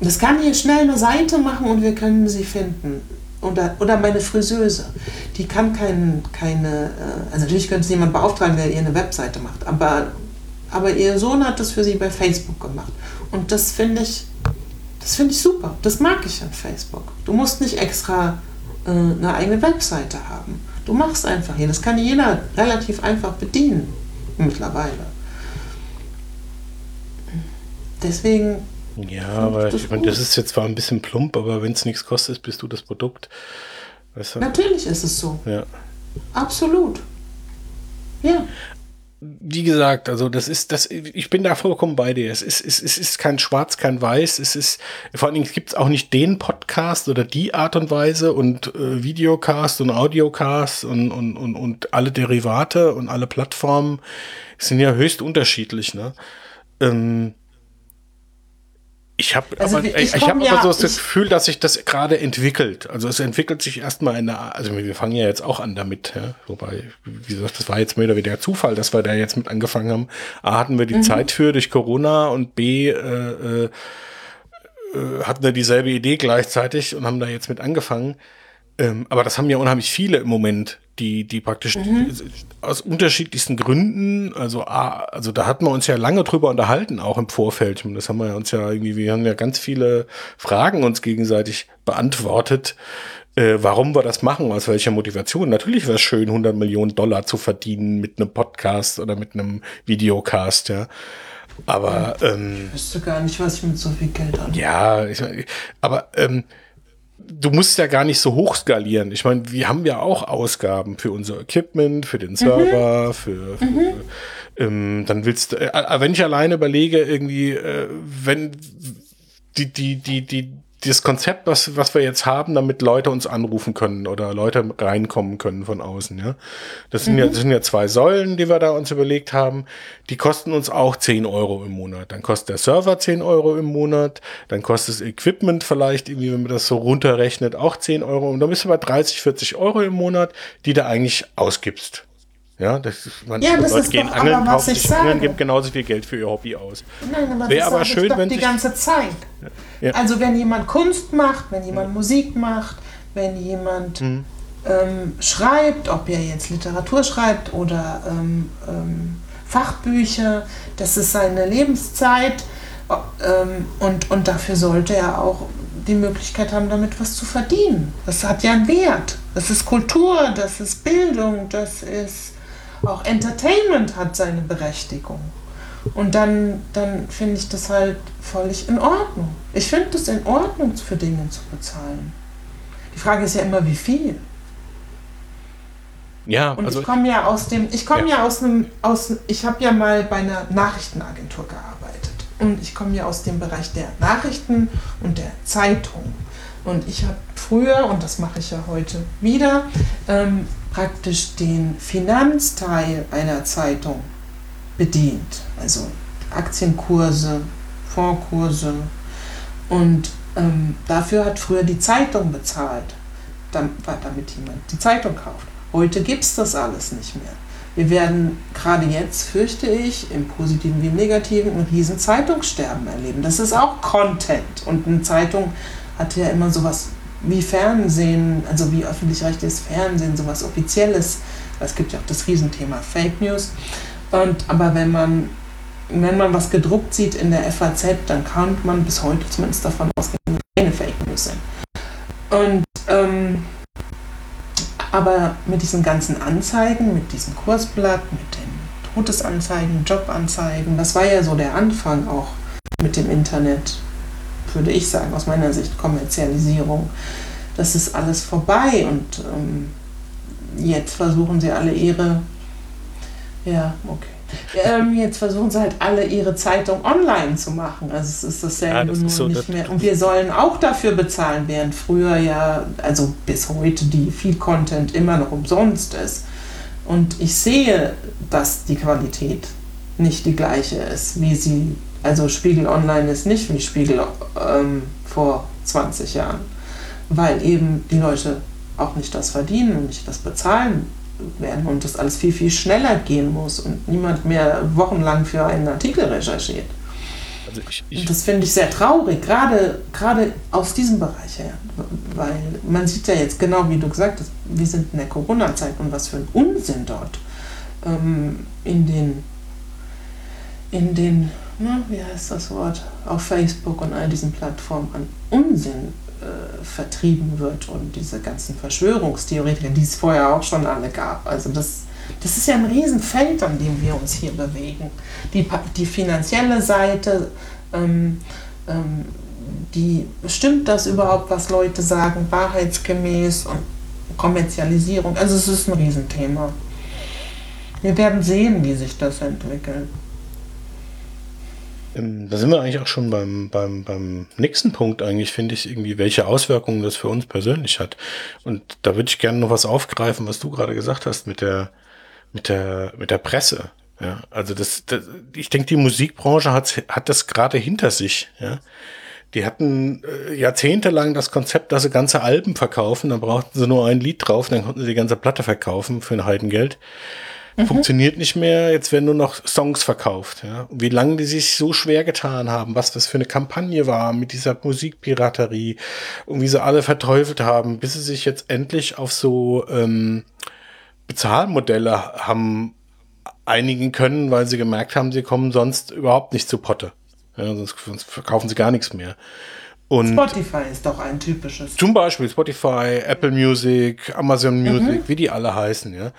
Das kann hier schnell eine Seite machen und wir können sie finden. Oder, oder meine Friseuse, die kann kein, keine, äh, also natürlich könnte sie jemand beauftragen, der ihr eine Webseite macht, aber, aber ihr Sohn hat das für sie bei Facebook gemacht. Und das finde ich das finde ich super. Das mag ich an Facebook. Du musst nicht extra äh, eine eigene Webseite haben. Du machst einfach hier. Das kann jeder relativ einfach bedienen mittlerweile. Deswegen. Ja, aber ich meine, das ist jetzt zwar ein bisschen plump, aber wenn es nichts kostet, bist du das Produkt. Weißt du? Natürlich ist es so. Ja. Absolut. Ja wie gesagt, also das ist, das, ich bin da vollkommen bei dir. Es ist, es, es ist kein Schwarz, kein Weiß. Es ist, vor allen Dingen gibt es auch nicht den Podcast oder die Art und Weise und äh, Videocast und Audiocast und, und, und, und alle Derivate und alle Plattformen sind ja höchst unterschiedlich. Ne? Ähm, ich habe also aber, ich, ich hab ja, aber so das Gefühl, dass sich das gerade entwickelt. Also es entwickelt sich erstmal eine, also wir fangen ja jetzt auch an damit, ja. Wobei, wie gesagt, das war jetzt mehr oder weniger Zufall, dass wir da jetzt mit angefangen haben. A hatten wir die mhm. Zeit für durch Corona und B äh, äh, äh, hatten wir dieselbe Idee gleichzeitig und haben da jetzt mit angefangen. Ähm, aber das haben ja unheimlich viele im Moment, die, die praktisch mhm. aus unterschiedlichsten Gründen, also, also da hatten wir uns ja lange drüber unterhalten, auch im Vorfeld. Das haben wir uns ja irgendwie, wir haben ja ganz viele Fragen uns gegenseitig beantwortet, äh, warum wir das machen, aus welcher Motivation. Natürlich wäre es schön, 100 Millionen Dollar zu verdienen mit einem Podcast oder mit einem Videocast, ja. Aber ähm, ich wüsste gar nicht, was ich mit so viel Geld an. Ja, ich, aber ähm, du musst ja gar nicht so hoch skalieren. Ich meine, wir haben ja auch Ausgaben für unser Equipment, für den. Server, mhm. für, für mhm. ähm, dann willst du, äh, wenn ich alleine überlege, irgendwie, äh, wenn die, die, die, die, das Konzept, was, was wir jetzt haben, damit Leute uns anrufen können oder Leute reinkommen können von außen, ja. Das sind, mhm. ja, das sind ja zwei Säulen, die wir da uns überlegt haben. Die kosten uns auch 10 Euro im Monat. Dann kostet der Server 10 Euro im Monat. Dann kostet das Equipment vielleicht irgendwie, wenn man das so runterrechnet, auch 10 Euro. Und dann bist du bei 30, 40 Euro im Monat, die du eigentlich ausgibst. Ja, das, man, ja, das Leute gehen angeln, kaufen sich Angeln, geben genauso viel Geld für ihr Hobby aus. Nein, aber Wäre aber schön, wenn die ganze Zeit. Ja. Also wenn jemand Kunst macht, wenn jemand ja. Musik macht, wenn jemand, mhm. ähm, schreibt, ob er jetzt Literatur schreibt oder ähm, ähm, Fachbücher, das ist seine Lebenszeit ähm, und, und dafür sollte er auch die Möglichkeit haben, damit was zu verdienen. Das hat ja einen Wert. Das ist Kultur, das ist Bildung, das ist auch Entertainment hat seine Berechtigung. Und dann, dann finde ich das halt völlig in Ordnung. Ich finde das in Ordnung, für Dinge zu bezahlen. Die Frage ist ja immer, wie viel. Ja, Und also ich komme ja aus dem, ich komme Ja. ja. aus einem, aus, ich habe ja mal bei einer Nachrichtenagentur gearbeitet. Und ich komme ja aus dem Bereich der Nachrichten und der Zeitung. Und ich habe früher, und das mache ich ja heute wieder, ähm, praktisch den Finanzteil einer Zeitung bedient. Also Aktienkurse, Fondskurse. Und ähm, dafür hat früher die Zeitung bezahlt, dam- damit jemand die Zeitung kauft. Heute gibt es das alles nicht mehr. Wir werden gerade jetzt, fürchte ich, im Positiven wie im Negativen, ein riesen Zeitungssterben erleben. Das ist auch Content. Und eine Zeitung hat ja immer sowas wie Fernsehen, also wie öffentlich-rechtliches Fernsehen, sowas Offizielles. Es gibt ja auch das Riesenthema Fake News. Und, aber wenn man, wenn man was gedruckt sieht in der FAZ, dann kann man bis heute zumindest davon ausgehen, dass keine Fake News sind. Und ähm, aber mit diesen ganzen Anzeigen, mit diesem Kursblatt, mit den Todesanzeigen, Jobanzeigen, das war ja so der Anfang auch mit dem Internet, würde ich sagen, aus meiner Sicht Kommerzialisierung. Das ist alles vorbei und ähm, jetzt versuchen sie alle ihre, ja, okay. Ähm, jetzt versuchen sie halt alle ihre Zeitung online zu machen. Also es ist dasselbe Ja, das nur so, nicht mehr. Und wir sollen auch dafür bezahlen, während früher ja, also bis heute die viel Content immer noch umsonst ist. Und ich sehe, dass die Qualität nicht die gleiche ist, wie sie, also Spiegel Online ist nicht wie Spiegel ähm, vor 20 Jahren, weil eben die Leute auch nicht das verdienen und nicht das bezahlen werden und das alles viel, viel schneller gehen muss und niemand mehr wochenlang für einen Artikel recherchiert. also ich, Und ich, das finde ich sehr traurig, gerade, gerade aus diesem Bereich her. Weil man sieht ja jetzt genau, wie du gesagt hast, wir sind in der Corona-Zeit und was für ein Unsinn dort ähm, in den, in den, na, wie heißt das Wort, auf Facebook und all diesen Plattformen an Unsinn äh, vertrieben wird und diese ganzen Verschwörungstheoretiker, die es vorher auch schon alle gab. Also das, das ist ja ein Riesenfeld, an dem wir uns hier bewegen. Die, die finanzielle Seite, ähm, ähm, die stimmt das überhaupt, was Leute sagen, wahrheitsgemäß und Kommerzialisierung. Also es ist ein Riesenthema. Wir werden sehen, wie sich das entwickelt. Ähm, da sind wir eigentlich auch schon beim, beim, beim nächsten Punkt eigentlich, finde ich, irgendwie, welche Auswirkungen das für uns persönlich hat. Und da würde ich gerne noch was aufgreifen, was du gerade gesagt hast mit der, mit der, mit der Presse. Ja, also das, das ich denke, die Musikbranche hat, hat das gerade hinter sich. Ja, die hatten äh, jahrzehntelang das Konzept, dass sie ganze Alben verkaufen, dann brauchten sie nur ein Lied drauf, dann konnten sie die ganze Platte verkaufen für ein Heidengeld. Funktioniert nicht mehr, jetzt werden nur noch Songs verkauft. Ja. Wie lange die sich so schwer getan haben, was das für eine Kampagne war mit dieser Musikpiraterie und wie sie alle verteufelt haben, bis sie sich jetzt endlich auf so ähm, Bezahlmodelle haben einigen können, weil sie gemerkt haben, sie kommen sonst überhaupt nicht zu Potte. Ja, sonst verkaufen sie gar nichts mehr. Und Spotify ist doch ein typisches. zum Beispiel Spotify, Apple Music, Amazon Music, wie die alle heißen, ja.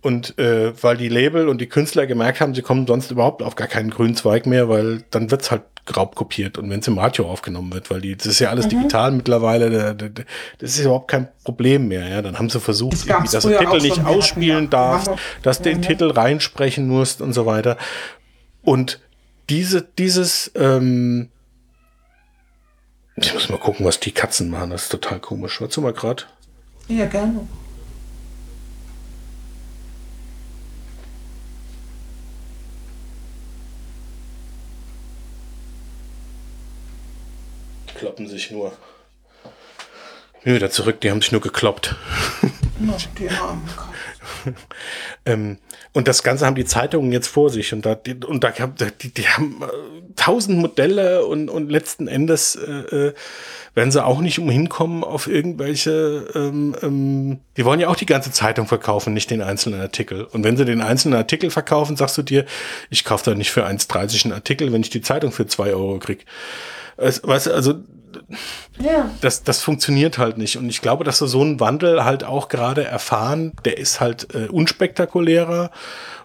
Und äh, weil die Label und die Künstler gemerkt haben, sie kommen sonst überhaupt auf gar keinen grünen Zweig mehr, weil dann wird's halt raubkopiert und wenn es im Radio aufgenommen wird, weil die, das ist ja alles digital mittlerweile, da- da- da- das ist überhaupt kein Problem mehr, ja. Dann haben sie versucht, Das gab's irgendwie, dass du früher Titel nicht ausspielen darfst, dass du den ja. Titel reinsprechen musst und so weiter. Und diese, dieses, ähm, ich muss mal gucken, was die Katzen machen. Das ist total komisch. Warte mal grad. Ja, gerne. Die kloppen sich nur. Nö, wieder zurück, die haben sich nur gekloppt. Na, die armen ähm, und das Ganze haben die Zeitungen jetzt vor sich und da, die, und da die, die haben äh, tausend Modelle und, und letzten Endes äh, äh, werden sie auch nicht umhin kommen auf irgendwelche, ähm, ähm, die wollen ja auch die ganze Zeitung verkaufen, nicht den einzelnen Artikel. Und wenn sie den einzelnen Artikel verkaufen, sagst du dir, ich kaufe da nicht für 1,30 einen Artikel, wenn ich die Zeitung für zwei Euro krieg. Weißt du, also Ja. das, das funktioniert halt nicht. Und ich glaube, dass wir so einen Wandel halt auch gerade erfahren, der ist halt äh, unspektakulärer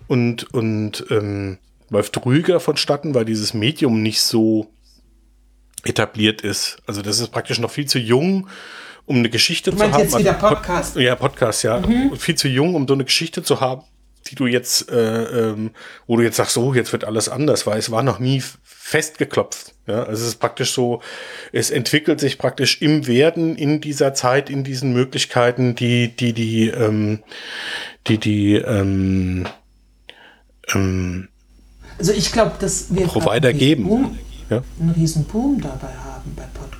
und, und ähm, läuft ruhiger vonstatten, weil dieses Medium nicht so etabliert ist. Also das ist praktisch noch viel zu jung, um eine Geschichte Du zu meinst haben. jetzt wieder Also Pod- Podcast? Ja, Podcast, ja. Viel zu jung, um so eine Geschichte zu haben, die du jetzt, äh, ähm, wo du jetzt sagst, so, jetzt wird alles anders, weil es war noch nie festgeklopft. Ja, also es ist praktisch so, es entwickelt sich praktisch im Werden in dieser Zeit, in diesen Möglichkeiten, die, die, die, ähm, die, die, ähm, ähm, Also ich glaube, dass wir Provider einen geben. Boom, Ja. einen riesen Boom dabei haben bei Podcast.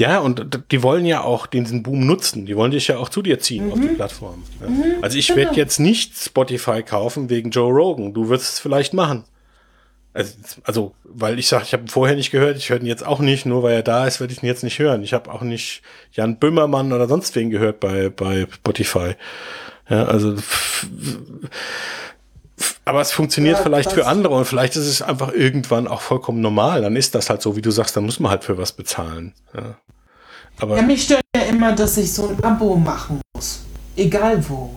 Ja, und die wollen ja auch diesen Boom nutzen. Die wollen dich ja auch zu dir ziehen auf die Plattform. Ja. Also ich werde jetzt nicht Spotify kaufen wegen Joe Rogan. Du wirst es vielleicht machen. Also, also weil ich sage, ich habe ihn vorher nicht gehört, ich höre ihn jetzt auch nicht, nur weil er da ist, werde ich ihn jetzt nicht hören. Ich habe auch nicht Jan Böhmermann oder sonst wen gehört bei, bei Spotify. Ja, also aber es funktioniert Ja, vielleicht für andere und vielleicht ist es einfach irgendwann auch vollkommen normal. Dann ist das halt so, wie du sagst, dann muss man halt für was bezahlen. Ja. Aber Ja, mich stört ja immer, dass ich so ein Abo machen muss. Egal wo.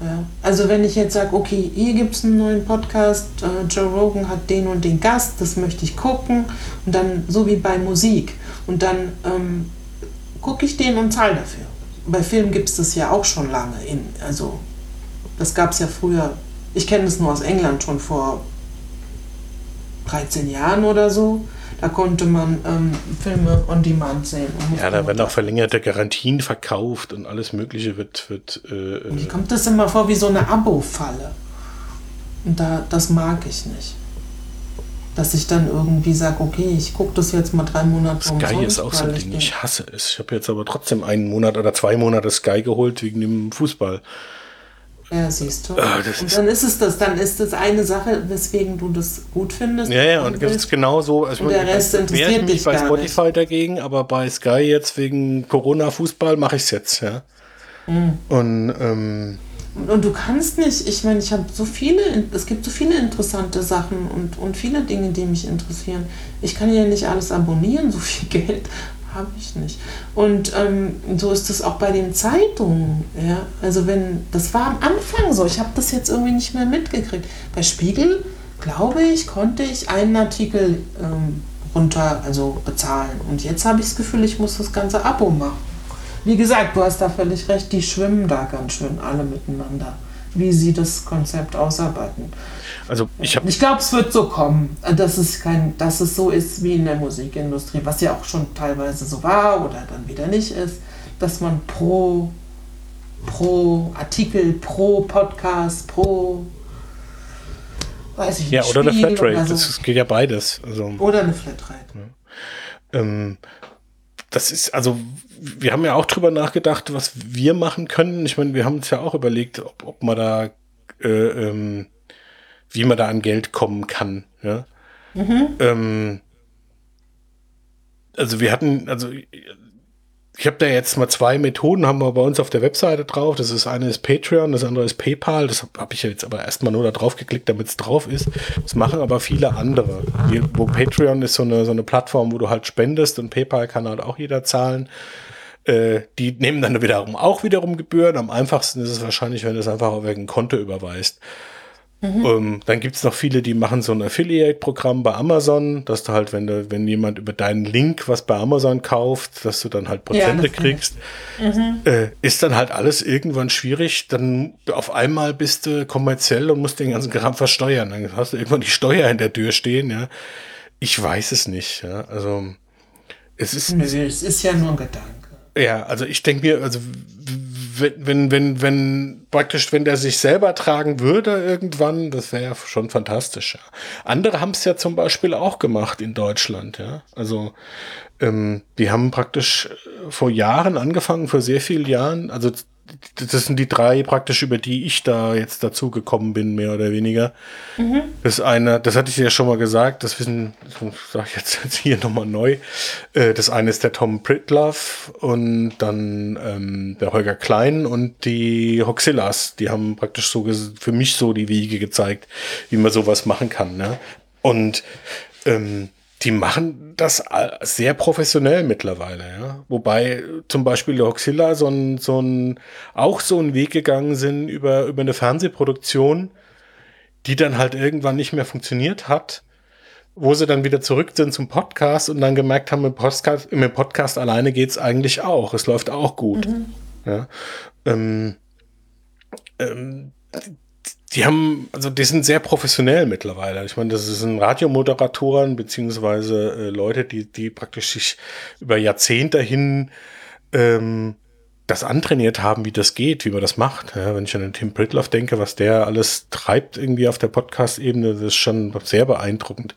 Ja. Also wenn ich jetzt sage, okay, hier gibt es einen neuen Podcast, äh, Joe Rogan hat den und den Gast, das möchte ich gucken. Und dann, so wie bei Musik. Und dann ähm, gucke ich den und zahle dafür. Bei Filmen gibt es das ja auch schon lange. In, also das gab es ja früher. Ich kenne das nur aus England schon vor 13 Jahren oder so. Da konnte man ähm, Filme on Demand sehen. ja, da werden auch verlängerte Garantien verkauft und alles Mögliche wird, wird äh, Mir äh, kommt das immer vor wie so eine Abo-Falle. Und da, das mag ich nicht. Dass ich dann irgendwie sage, okay, ich gucke das jetzt mal drei Monate Sky ist auch so ein Ding. Ich hasse es. Ich habe jetzt aber trotzdem einen Monat oder zwei Monate Sky geholt wegen dem Fußball. Ja, siehst du. Ah, ist- dann ist es das, dann ist das eine Sache, weswegen du das gut findest. Ja, ja, und das ist genau so. Also Und der Rest interessiert ich mich dich bei Spotify dagegen, aber bei Sky jetzt wegen Corona-Fußball mache ich es jetzt, ja. Mhm. Und ähm, Und, und du kannst nicht, ich meine, ich habe so viele, es gibt so viele interessante Sachen und, und viele Dinge, die mich interessieren. Ich kann ja nicht alles abonnieren, so viel Geld habe ich nicht. Und ähm, so ist es auch bei den Zeitungen. Ja? Also wenn, das war am Anfang so, ich habe das jetzt irgendwie nicht mehr mitgekriegt. Bei Spiegel, glaube ich, konnte ich einen Artikel ähm, runter, also bezahlen. Und jetzt habe ich das Gefühl, ich muss das ganze Abo machen. Wie gesagt, du hast da völlig recht, die schwimmen da ganz schön alle miteinander, wie sie das Konzept ausarbeiten. Also ich habe Ich glaube, es wird so kommen, dass es, kein, dass es so ist wie in der Musikindustrie, was ja auch schon teilweise so war oder dann wieder nicht ist, dass man pro, pro Artikel, pro Podcast, pro weiß ich ja nicht, oder eine Spiel Flatrate. oder so. Das geht ja beides. Also Oder eine Flatrate. ähm, das ist, also, wir haben ja auch drüber nachgedacht, was wir machen können. Ich meine, wir haben uns ja auch überlegt, ob, ob man da, äh, ähm, wie man da an Geld kommen kann. Ja? Ähm, also wir hatten, also ich habe da jetzt mal zwei Methoden, haben wir bei uns auf der Webseite drauf. Das ist eine ist Patreon, das andere ist PayPal. Das habe hab ich jetzt aber erstmal nur da drauf geklickt, damit es drauf ist. Das machen aber viele andere. Hier, wo Patreon ist so eine, so eine Plattform, wo du halt spendest und PayPal kann halt auch jeder zahlen. Äh, die nehmen dann wiederum auch wiederum Gebühren. Am einfachsten ist es wahrscheinlich, wenn du es einfach auf irgendein Konto überweist. Ähm, dann gibt es noch viele, die machen so ein Affiliate-Programm bei Amazon, dass du halt, wenn du, wenn jemand über deinen Link was bei Amazon kauft, dass du dann halt Prozente ich. kriegst. Äh, ist dann halt alles irgendwann schwierig. Dann auf einmal bist du kommerziell und musst den ganzen Kram versteuern. Dann hast du irgendwann die Steuer in der Tür stehen, ja. Ich weiß es nicht, ja. Also es ist, es ist ja nur ein Gedanke. ja, also ich denke mir, also wenn, wenn, wenn, wenn praktisch, wenn der sich selber tragen würde irgendwann, das wäre ja schon fantastisch. Ja. Andere haben es ja zum Beispiel auch gemacht in Deutschland, ja. Also ähm, die haben praktisch äh, vor Jahren angefangen, vor sehr vielen Jahren, also das sind die drei praktisch, über die ich da jetzt dazu gekommen bin, mehr oder weniger. Mhm. Das eine, das hatte ich ja schon mal gesagt, das wissen, sage ich jetzt, jetzt hier nochmal neu. Äh, das eine ist der Tom Pritloff und dann ähm, der Holger Klein und die Hoxillas. Die haben praktisch so für mich so die Wege gezeigt, wie man sowas machen kann. Ne? Und ähm, die machen das sehr professionell mittlerweile, ja. Wobei zum Beispiel Hoxilla so ein, so ein, auch so einen Weg gegangen sind über, über eine Fernsehproduktion, die dann halt irgendwann nicht mehr funktioniert hat, wo sie dann wieder zurück sind zum Podcast und dann gemerkt haben, im Podcast, im Podcast alleine geht's eigentlich auch. Es läuft auch gut. Mhm. Ja. Ähm, ähm, die haben, also die sind sehr professionell mittlerweile. Ich meine, das sind Radiomoderatoren beziehungsweise äh, Leute, die, die praktisch sich über Jahrzehnte hin ähm, das antrainiert haben, wie das geht, wie man das macht. Ja, wenn ich an den Tim Pritloff denke, was der alles treibt irgendwie auf der Podcast-Ebene, das ist schon sehr beeindruckend.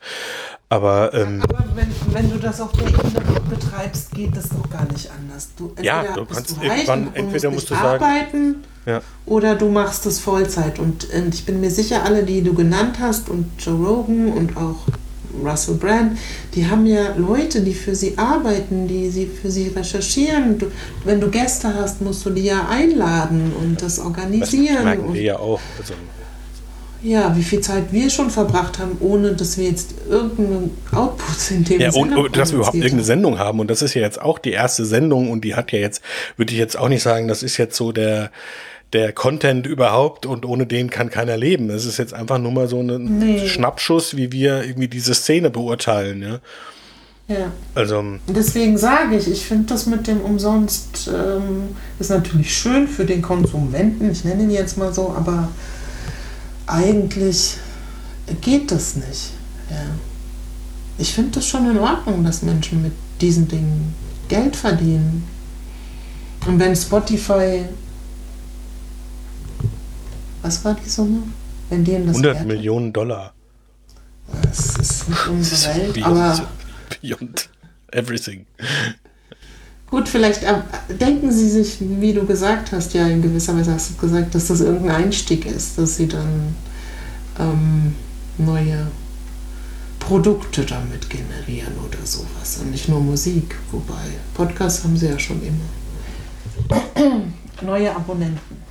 Aber, ähm, Aber wenn, wenn du das auf der Ebene betreibst, geht das doch gar nicht anders. Du, ja, du kannst du irgendwann, entweder musst du sagen, arbeiten ja. oder du machst es Vollzeit. Und, und ich bin mir sicher, alle, die du genannt hast und Joe Rogan und auch Russell Brand, die haben ja Leute, die für sie arbeiten, die sie für sie recherchieren. Du, wenn du Gäste hast, musst du die ja einladen und das organisieren. Das merken wir ja auch. Also ja, wie viel Zeit wir schon verbracht haben, ohne dass wir jetzt irgendeinen Output in dem Ja, und, und dass wir überhaupt irgendeine Sendung haben. Und das ist ja jetzt auch die erste Sendung und die hat ja jetzt, würde ich jetzt auch nicht sagen, das ist jetzt so der, der Content überhaupt und ohne den kann keiner leben. Es ist jetzt einfach nur mal so ein nee. Schnappschuss, wie wir irgendwie diese Szene beurteilen, ja. Ja. Also. Deswegen sage ich, ich finde das mit dem Umsonst ähm, ist natürlich schön für den Konsumenten, ich nenne ihn jetzt mal so, aber eigentlich geht das nicht. Ja. Ich finde das schon in Ordnung, dass Menschen mit diesen Dingen Geld verdienen. Und wenn Spotify, was war die Summe? Wenn denen das 100 Millionen Dollar. Das ist nicht unsere Welt, beyond, aber beyond everything. Gut, vielleicht äh, denken Sie sich, wie du gesagt hast, ja, in gewisser Weise hast du gesagt, dass das irgendein Einstieg ist, dass Sie dann ähm, neue Produkte damit generieren oder sowas und nicht nur Musik. Wobei Podcasts haben Sie ja schon immer. neue Abonnenten.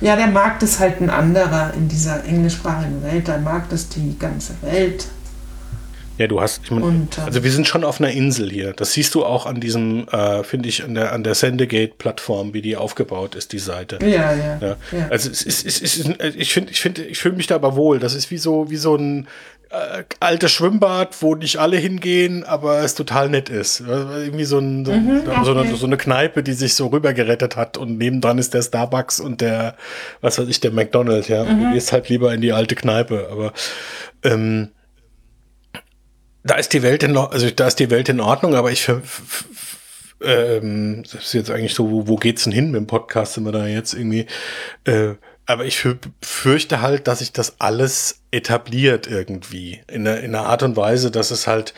Ja, der Markt ist halt ein anderer in dieser englischsprachigen Welt. Der Markt ist die ganze Welt. Ja, du hast, ich mein, und, ähm, also wir sind schon auf einer Insel hier. Das siehst du auch an diesem, äh, finde ich, an der, an der Sendegate-Plattform, wie die aufgebaut ist, die Seite. Ja, ja. ja. ja. Also es ist, es ist, ich finde, ich finde, ich fühle mich da aber wohl. Das ist wie so, wie so ein äh, altes Schwimmbad, wo nicht alle hingehen, aber es total nett ist. Irgendwie so, ein, so, mhm, okay. so, eine, so eine Kneipe, die sich so rübergerettet hat und nebendran ist der Starbucks und der, was weiß ich, der McDonald's, ja. Mhm. Du gehst halt lieber in die alte Kneipe, aber ähm, da ist die Welt in, also da ist die Welt in Ordnung, aber ich ähm, das ist jetzt eigentlich so, wo, wo geht's denn hin mit dem Podcast, sind wir da jetzt irgendwie, äh, aber ich fürchte halt, dass sich das alles etabliert irgendwie in einer, in einer Art und Weise, dass es halt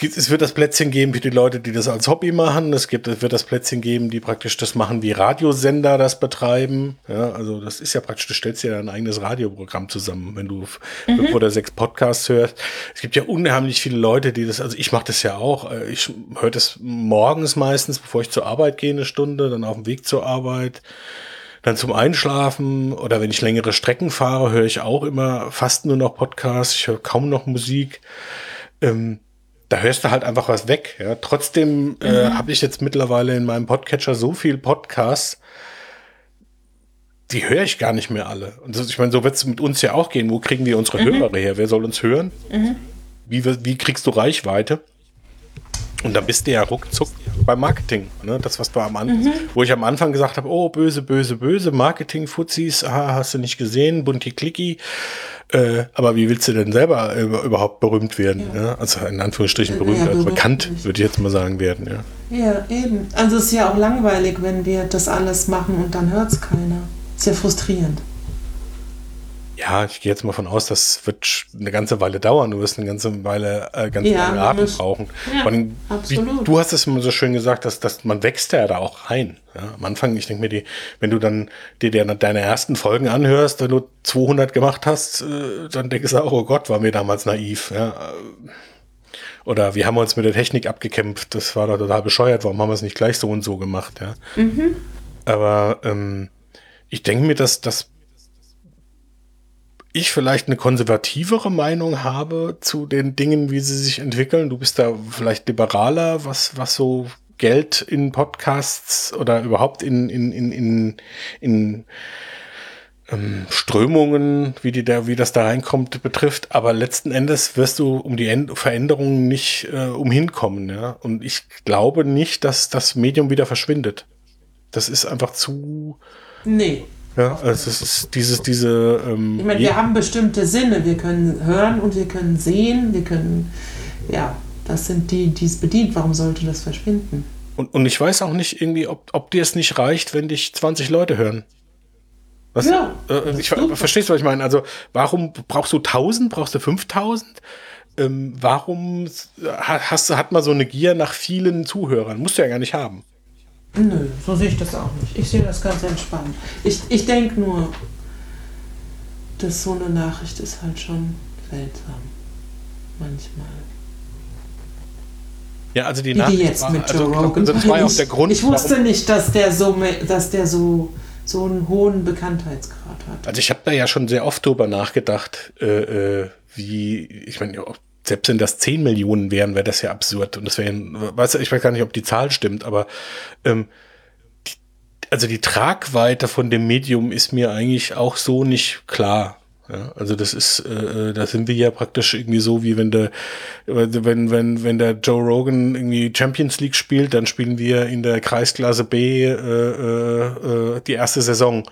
es wird das Plätzchen geben für die Leute, die das als Hobby machen. Es gibt, es wird das Plätzchen geben, die praktisch das machen, wie Radiosender das betreiben. Ja, also das ist ja praktisch, du stellst dir ein eigenes Radioprogramm zusammen, wenn du mhm. fünf oder sechs Podcasts hörst. Es gibt ja unheimlich viele Leute, die das, also ich mache das ja auch. Äh, ich höre das morgens meistens, bevor ich zur Arbeit gehe, eine Stunde, dann auf dem Weg zur Arbeit. Dann zum Einschlafen oder wenn ich längere Strecken fahre, höre ich auch immer fast nur noch Podcasts. Ich höre kaum noch Musik. Ähm, da hörst du halt einfach was weg. Ja. Trotzdem äh, mhm. habe ich jetzt mittlerweile in meinem Podcatcher so viel Podcasts, die höre ich gar nicht mehr alle. Und das, ich meine, so wird es mit uns ja auch gehen. Wo kriegen wir unsere mhm. Hörer her? Wer soll uns hören? Mhm. Wie, wie kriegst du Reichweite? Und dann bist du ja ruckzuck beim Marketing. Ne? Das, was du am Anfang, Mhm. wo ich am Anfang gesagt habe, oh, böse, böse, böse, Marketing-Fuzis, ah, hast du nicht gesehen, bunti-klicki. Äh, aber wie willst du denn selber über, überhaupt berühmt werden? Ja. Also in Anführungsstrichen berühmt, ja, also bekannt, nicht. würde ich jetzt mal sagen, werden. Ja. Ja, eben. Also es ist ja auch langweilig, wenn wir das alles machen und dann hört es keiner. Ist ja frustrierend. Ja, ich gehe jetzt mal von aus, das wird eine ganze Weile dauern. Du wirst eine ganze Weile, äh, ganz Ja, lange müssen- brauchen. Ja, wie, absolut. du hast es immer so schön gesagt, dass, dass man wächst ja da auch rein. Ja, am Anfang, ich denke mir, die, wenn du dann dir deine, ersten Folgen anhörst, wenn du 200 gemacht hast, äh, dann denkst du auch, oh Gott, waren wir damals naiv. Ja. Oder wir haben uns mit der Technik abgekämpft, das war doch total bescheuert, warum haben wir es nicht gleich so und so gemacht, ja. Aber ähm, ich denke mir, dass, dass ich vielleicht eine konservativere Meinung habe zu den Dingen, wie sie sich entwickeln. Du bist da vielleicht liberaler, was, was so Geld in Podcasts oder überhaupt in, in, in, in, in ähm, Strömungen, wie, die da, wie das da reinkommt, betrifft. Aber letzten Endes wirst du um die End Veränderungen nicht äh, umhinkommen. Ja? Und ich glaube nicht, dass das Medium wieder verschwindet. Das ist einfach zu, Nee. Ja, also es ist dieses, diese, ähm, Ich meine, wir haben bestimmte Sinne. Wir können hören und wir können sehen. Wir können, ja, das sind die, die es bedient. Warum sollte das verschwinden? und, und ich weiß auch nicht irgendwie, ob, ob dir es nicht reicht, wenn dich 20 Leute hören. Was, Ja, äh, ich verstehst du, was ich meine? Also, warum brauchst du 1000? Brauchst du 5000? Ähm, warum ha- hast hat man so eine Gier nach vielen Zuhörern? Musst du ja gar nicht haben. Nö, so sehe ich das auch nicht. Ich sehe das ganz entspannt. Ich, ich denke nur, dass so eine Nachricht ist halt schon seltsam. Manchmal. Ja, also die die Nachricht jetzt war- mit Joe also, Rogan. Also das war ja auch ich, der Grund, Ich wusste warum, nicht, dass der so, dass der so, so einen hohen Bekanntheitsgrad hat. also ich habe da ja schon sehr oft drüber nachgedacht, äh, äh, wie, ich meine, ja, selbst wenn das 10 Millionen wären, wäre das ja absurd. Und das wäre, weißt du, ich weiß gar nicht, ob die Zahl stimmt, aber ähm, die, also die Tragweite von dem Medium ist mir eigentlich auch so nicht klar. Ja, also das ist, äh, äh, da sind wir ja praktisch irgendwie so, wie wenn der, wenn, wenn, wenn der Joe Rogan irgendwie Champions League spielt, dann spielen wir in der Kreisklasse B äh, äh, äh, die erste Saison.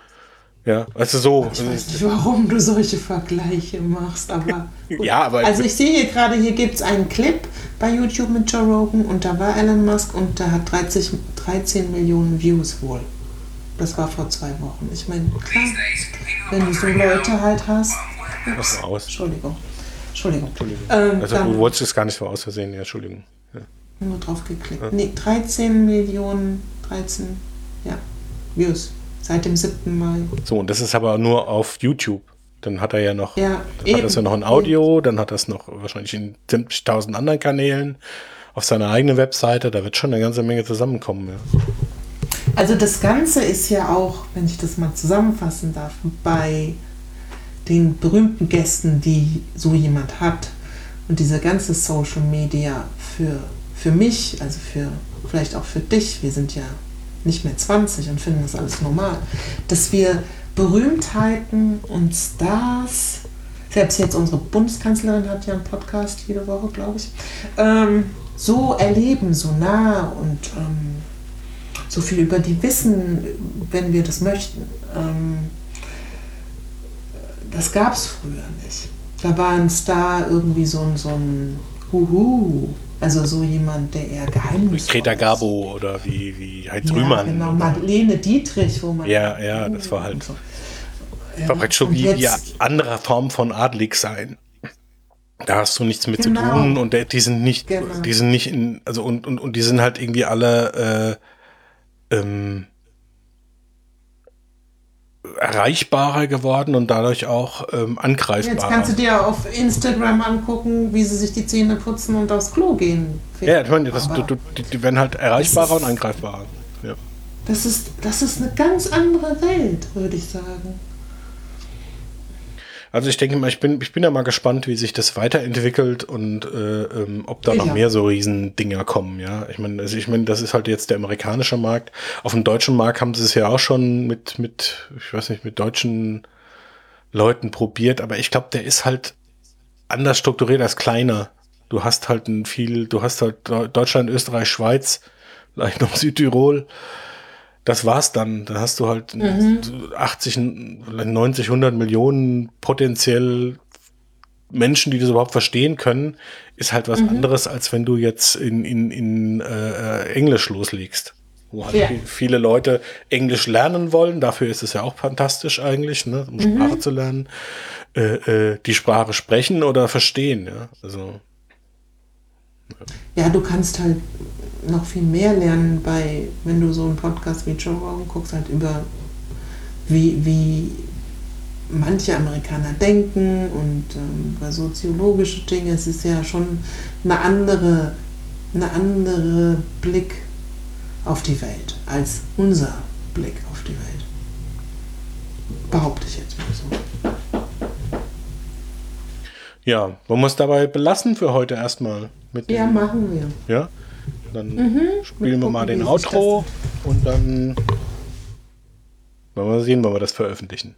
Ja, also so. Ich weiß nicht, warum du solche Vergleiche machst, aber. gut. Ja, aber- Also, ich sehe hier gerade, hier gibt es einen Clip bei YouTube mit Joe Rogan und da war Elon Musk und der hat 30, 13 Millionen Views wohl. Das war vor zwei Wochen. Ich meine, klar, wenn du so Leute halt hast. Was ist aus? Entschuldigung. Entschuldigung. Ähm, Also dann du wolltest es gar nicht so aus Versehen, ja, Entschuldigung. Ja. nur drauf geklickt. Nee, 13 Millionen, 13, ja, Views. Seit dem 7. Mai. So, und das ist aber nur auf YouTube. Dann hat er ja noch, Ja, dann hat er ja noch ein Audio, dann hat er es noch wahrscheinlich in 70.000 anderen Kanälen auf seiner eigenen Webseite. Da wird schon eine ganze Menge zusammenkommen. Ja. Also das Ganze ist ja auch, wenn ich das mal zusammenfassen darf, bei den berühmten Gästen, die so jemand hat und diese ganze Social Media für, für mich, also für vielleicht auch für dich, wir sind ja nicht mehr 20 und finden das alles normal, dass wir Berühmtheiten und Stars, selbst jetzt unsere Bundeskanzlerin hat ja einen Podcast jede Woche, glaube ich, ähm, so erleben, so nah und ähm, so viel über die wissen, wenn wir das möchten. Ähm, das gab es früher nicht. Da war ein Star irgendwie so ein, so ein Huhu. Also so jemand, der eher geheimnisvoll Greta ist. Garbo oder wie, wie Heinz Ja, Rühmann. genau. Marlene Dietrich, wo man. Ja, ja, das war halt- so. war praktisch so und wie jetzt- andere Form von adlig sein. Da hast du nichts mit Genau. zu tun und die sind nicht, Genau. die sind nicht in, also und, und, und die sind halt irgendwie alle äh, ähm, erreichbarer geworden und dadurch auch ähm, Jetzt angreifbarer. kannst du dir auf Instagram angucken, wie sie sich die Zähne putzen und aufs Klo gehen. ja, das, du, du, die, die werden halt erreichbarer ist- und angreifbarer. Ja. das, ist, das ist eine ganz andere Welt, würde ich sagen. Also ich denke mal, ich bin, ich bin ja mal gespannt, wie sich das weiterentwickelt und äh, ähm, ob da noch auch. mehr so Riesendinger kommen, ja. Ich meine, also ich meine, das ist halt jetzt der amerikanische Markt. Auf dem deutschen Markt haben sie es ja auch schon mit, mit, ich weiß nicht, mit deutschen Leuten probiert, aber ich glaube, der ist halt anders strukturiert als kleiner. Du hast halt ein viel, du hast halt Deutschland, Österreich, Schweiz, vielleicht noch Südtirol. Das war's dann. Dann hast du halt Mhm. 80, 90, 100 Millionen potenziell Menschen, die das überhaupt verstehen können, ist halt Mhm. was anderes, als wenn du jetzt in, in, in äh, Englisch loslegst. Wo halt Ja. viel- viele Leute Englisch lernen wollen. Dafür ist es ja auch fantastisch eigentlich, ne? um Mhm. Sprache zu lernen. Äh, äh, die Sprache sprechen oder verstehen. Ja? Also Ja, du kannst halt noch viel mehr lernen bei, wenn du so einen Podcast wie Joe Rogan guckst, halt über wie, wie manche Amerikaner denken und ähm, über soziologische Dinge. Es ist ja schon eine andere, eine andere Blick auf die Welt als unser Blick auf die Welt. Behaupte ich jetzt mal so. ja, wir es dabei belassen für heute erstmal? Mit Ja, machen wir. Ja, dann spielen wir mal den Outro und dann wollen wir sehen, wann wir das veröffentlichen.